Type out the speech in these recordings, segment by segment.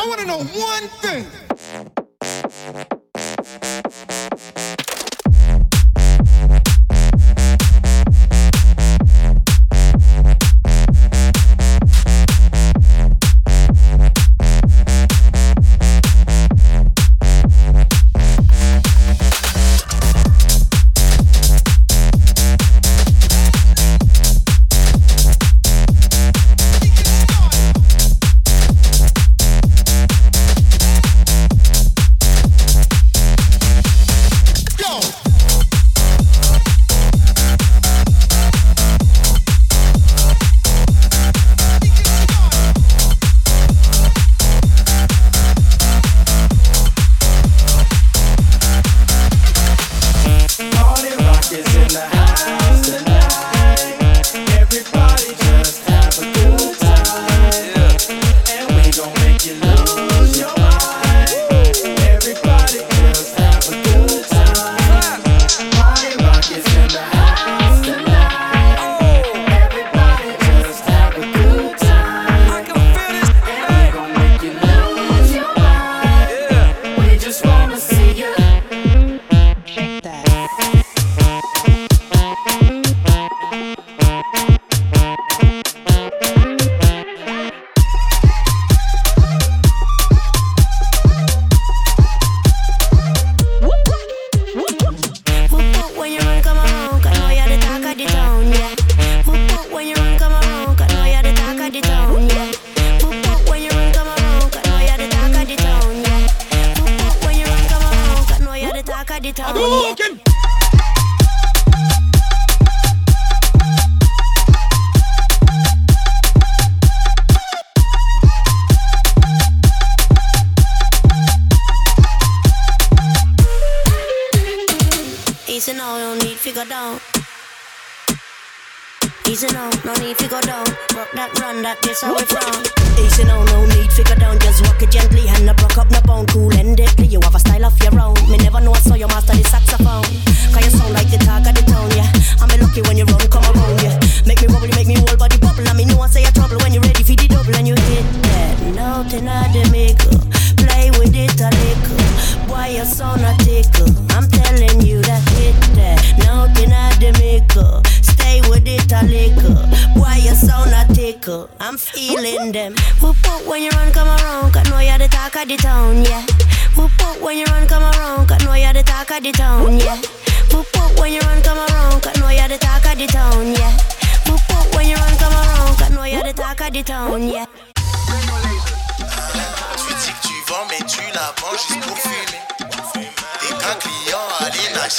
I want to know one thing.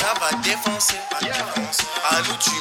ça va défoncer. À nous, tu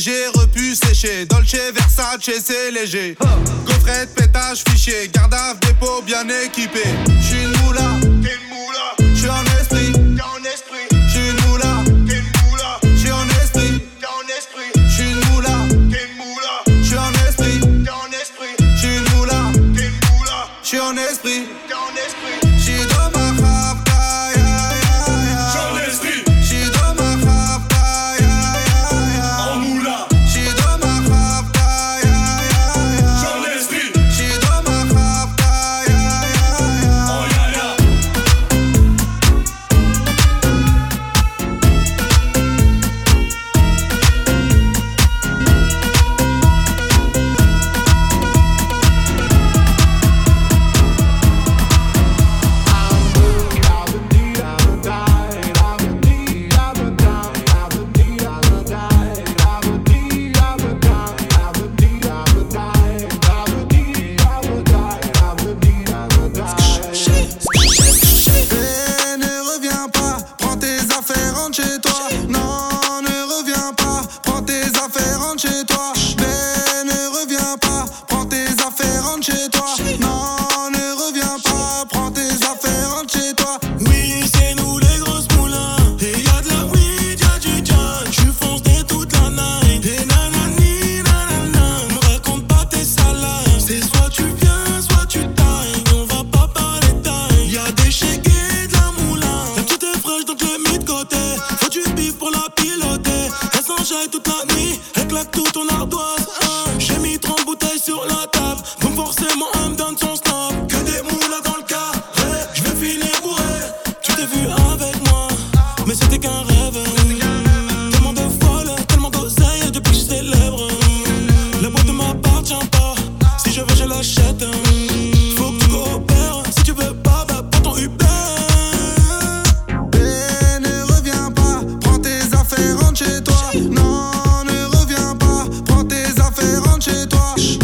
j'ai repu sécher. Dolce, Versace, c'est léger. Gaufrette, pétage, fichier. Garde à dépôt bien équipé. J'suis une moula. J'suis un esprit. chez toi.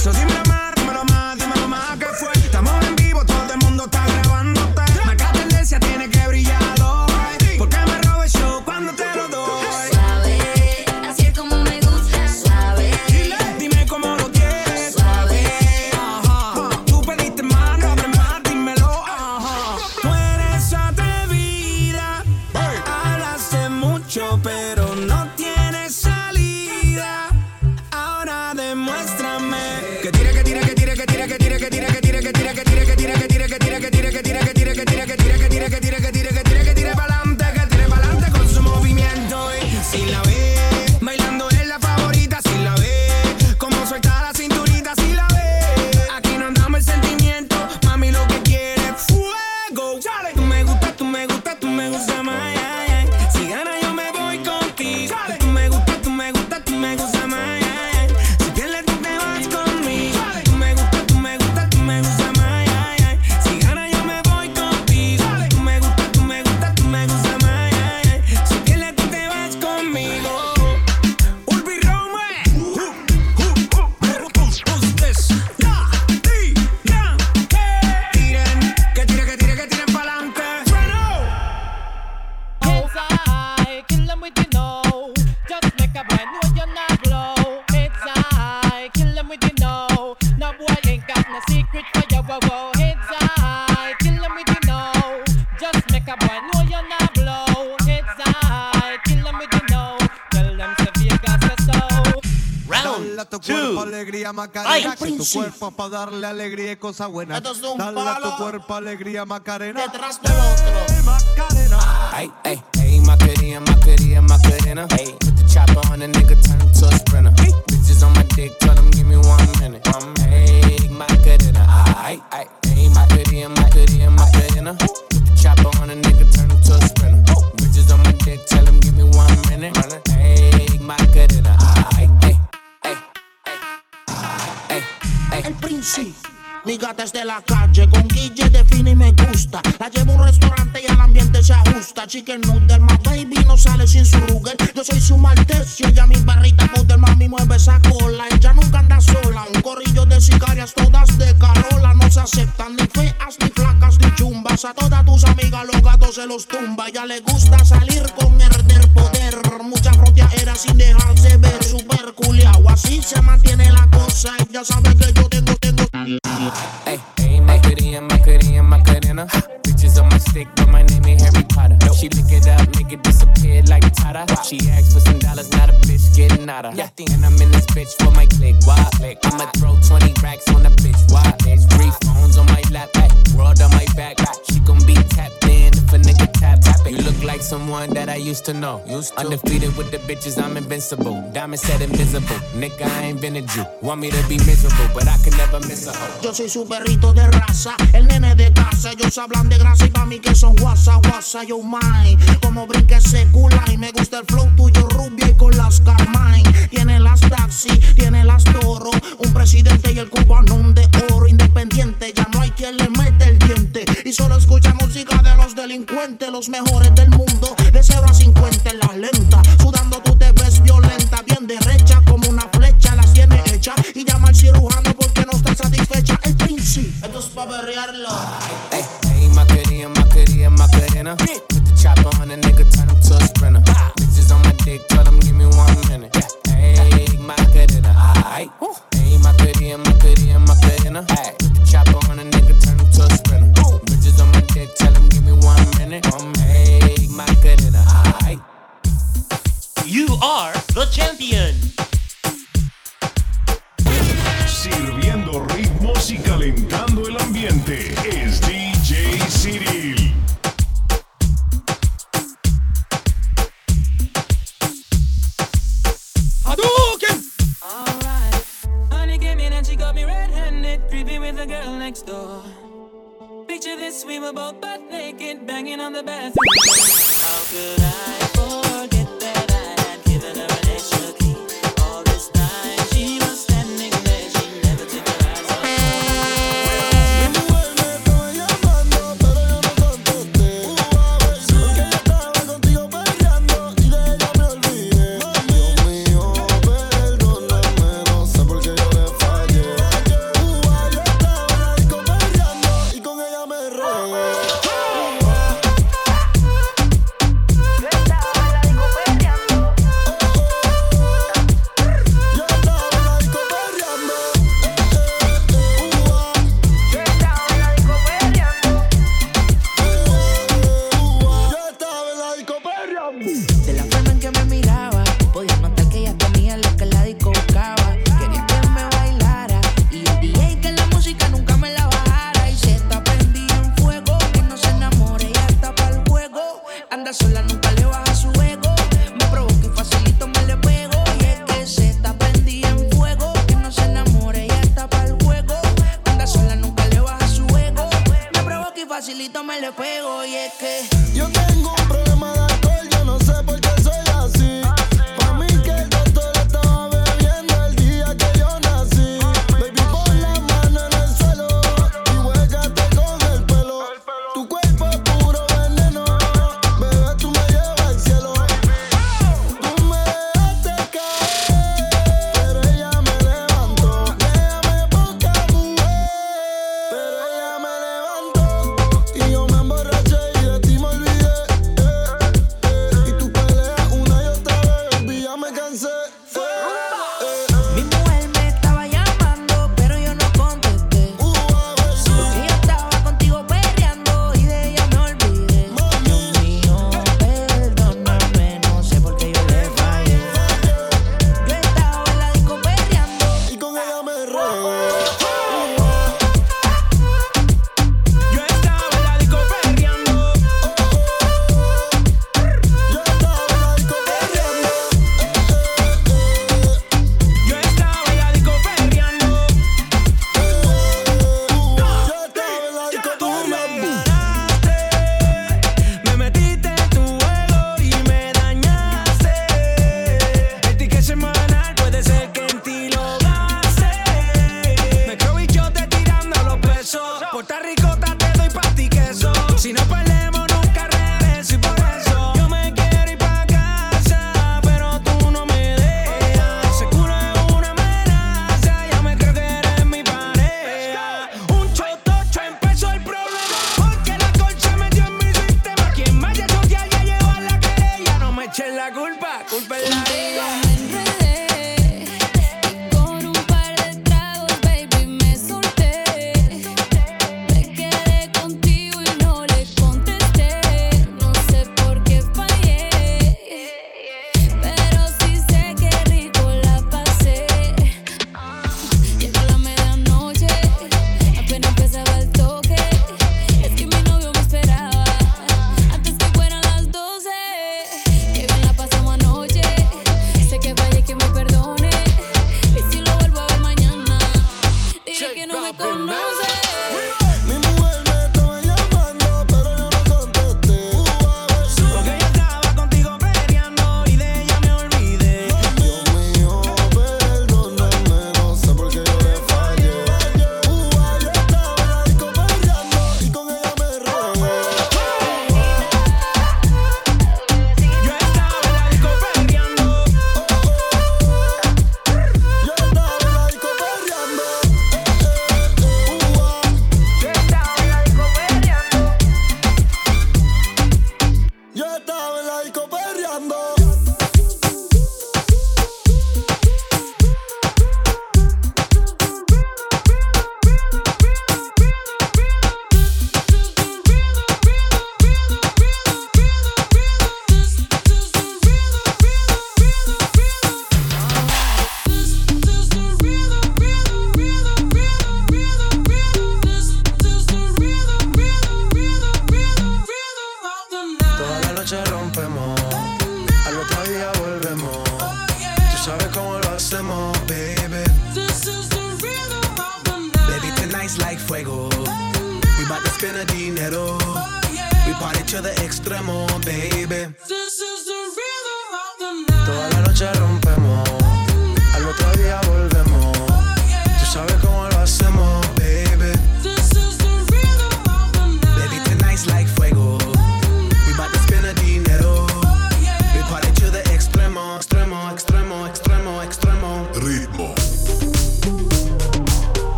So give cuerpo para darle alegría y cosas buenas. Dale a tu cuerpo alegría, Macarena. Detrás del otro. Macarena. Gata es de la calle, con Guille define y me gusta. La llevo a un restaurante y al ambiente se ajusta. Chicken noodle, my baby no sale sin su ruger. Yo soy su maltecio, ya mi barrita poder, mami mueve esa cola. Ella nunca anda sola, un corrillo de sicarias todas de Carola. No se aceptan ni feas, ni flacas, ni chumbas. A todas tus amigas los gatos se los tumba. Ya le gusta salir con herder poder. Muchas fronteras sin dejarse ver. Super culiao, así se mantiene la cosa. Ella sabe que yo tengo, tengo. Hey, hey, Macarena, Macarena, Macarena. Bitches on my stick, but my name ain't Harry Potter. She lick it up, make it disappear like Tata. She asked for some dollars, not a bitch getting out of. Yeah, and I'm in this bitch for my click. Why? Click. I'ma throw 20 racks on the bitch. Why? Bitch, three phones on my lap, world on my back. She gon' be tapped it. You look like someone that I used to know. Used to. Undefeated with the bitches, I'm invincible. Diamond said invisible. Nigga, I ain't been a Jew. Want me to be miserable, but I can never miss a hoe. Yo soy su perrito de raza, el nene de casa. Ellos hablan de grasa y pa' mí que son guasa, guasa, yo my. Como brinque ese y me gusta el flow tuyo rubio y con las Carmine. Tiene las taxi, tiene las toro. Un presidente y el cubano de oro independiente. Ya no hay quien le mete el diente. Y solo escucha música delincuentes, los mejores del mundo. De 0 a 50 en la lenta. Sudando tú te ves violenta, bien derecha como una flecha. Las tiene hecha y llama al cirujano porque no está satisfecha. El príncipe, esto es pa' berrearlo. Hey, hey, Macarena, Macarena. Put the chopper on a nigga, turn him to a sprinter. Bitches on my dick, tell them give me one minute. Hey, Macarena. Hey, hey, Macarena, Macarena, Macarena. Hey, You are the champion. Sirviendo ritmos y calentando el ambiente es DJ Cyril. Alright. Honey came in and she got me red-handed, creeping with the girl next door. Picture this, we were both butt naked, banging on the bathroom. How could I forget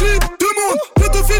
clip, demande, le dauphin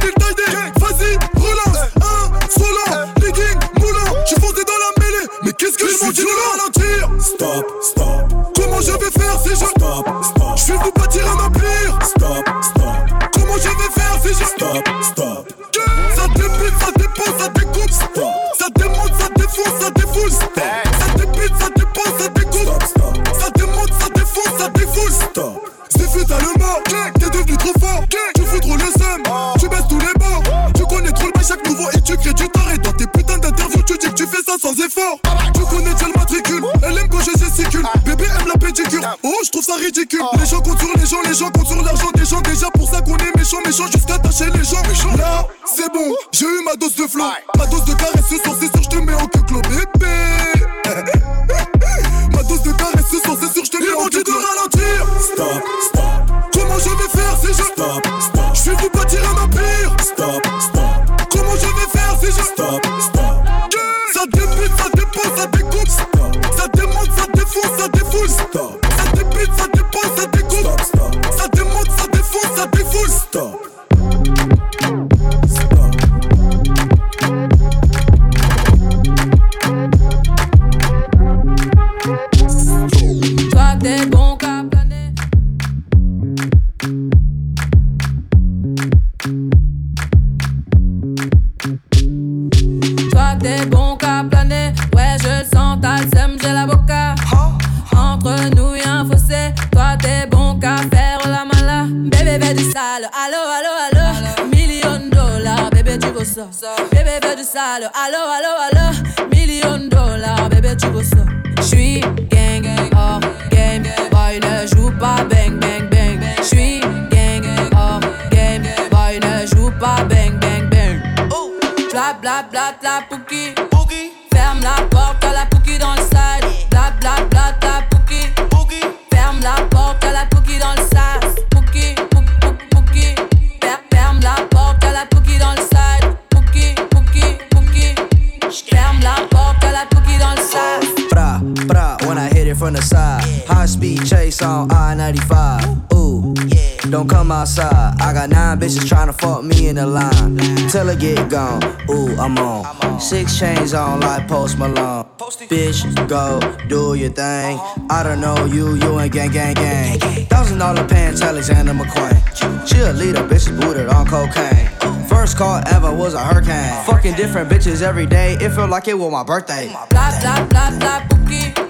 don't come outside. I got nine bitches trying to fuck me in the line. Till I get gone. Ooh, I'm on. Six chains on like Post Malone. Bitch, go do your thing. I don't know you, you ain't gang, gang, gang. Thousand dollar pants, Alexander McQueen. She a leader, bitch booted on cocaine. First call ever was a hurricane. Fucking different bitches every day. It felt like it was my birthday. Bla bla bla bla pouki.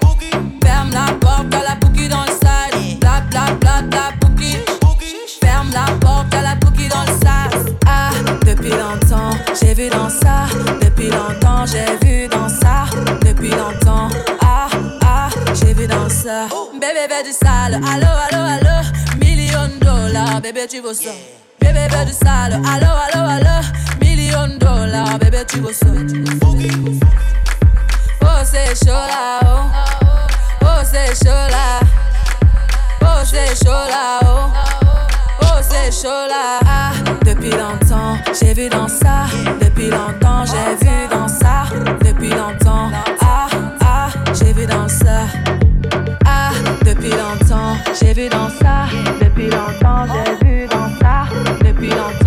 J'ai vu dans ça. Depuis longtemps, j'ai vu dans ça. Depuis longtemps, ah, ah, j'ai vu dans ça. Bébé, veut du sale. Allo, allo, allo. Million dollars, bébé, tu veux ça. Bébé, veut du sale. Allo, allo, allo. Million dollars, bébé, tu veux ça. Oh, c'est chaud là, oh. Oh, c'est chaud là. Oh, c'est chaud là, oh c'est chaud là. Depuis longtemps, j'ai vu dans ça. Depuis longtemps, j'ai vu dans ça. Depuis longtemps, ah, ah, j'ai vu dans ça. Ah, depuis longtemps, j'ai vu dans ça. Depuis longtemps, j'ai vu dans ça. Depuis longtemps.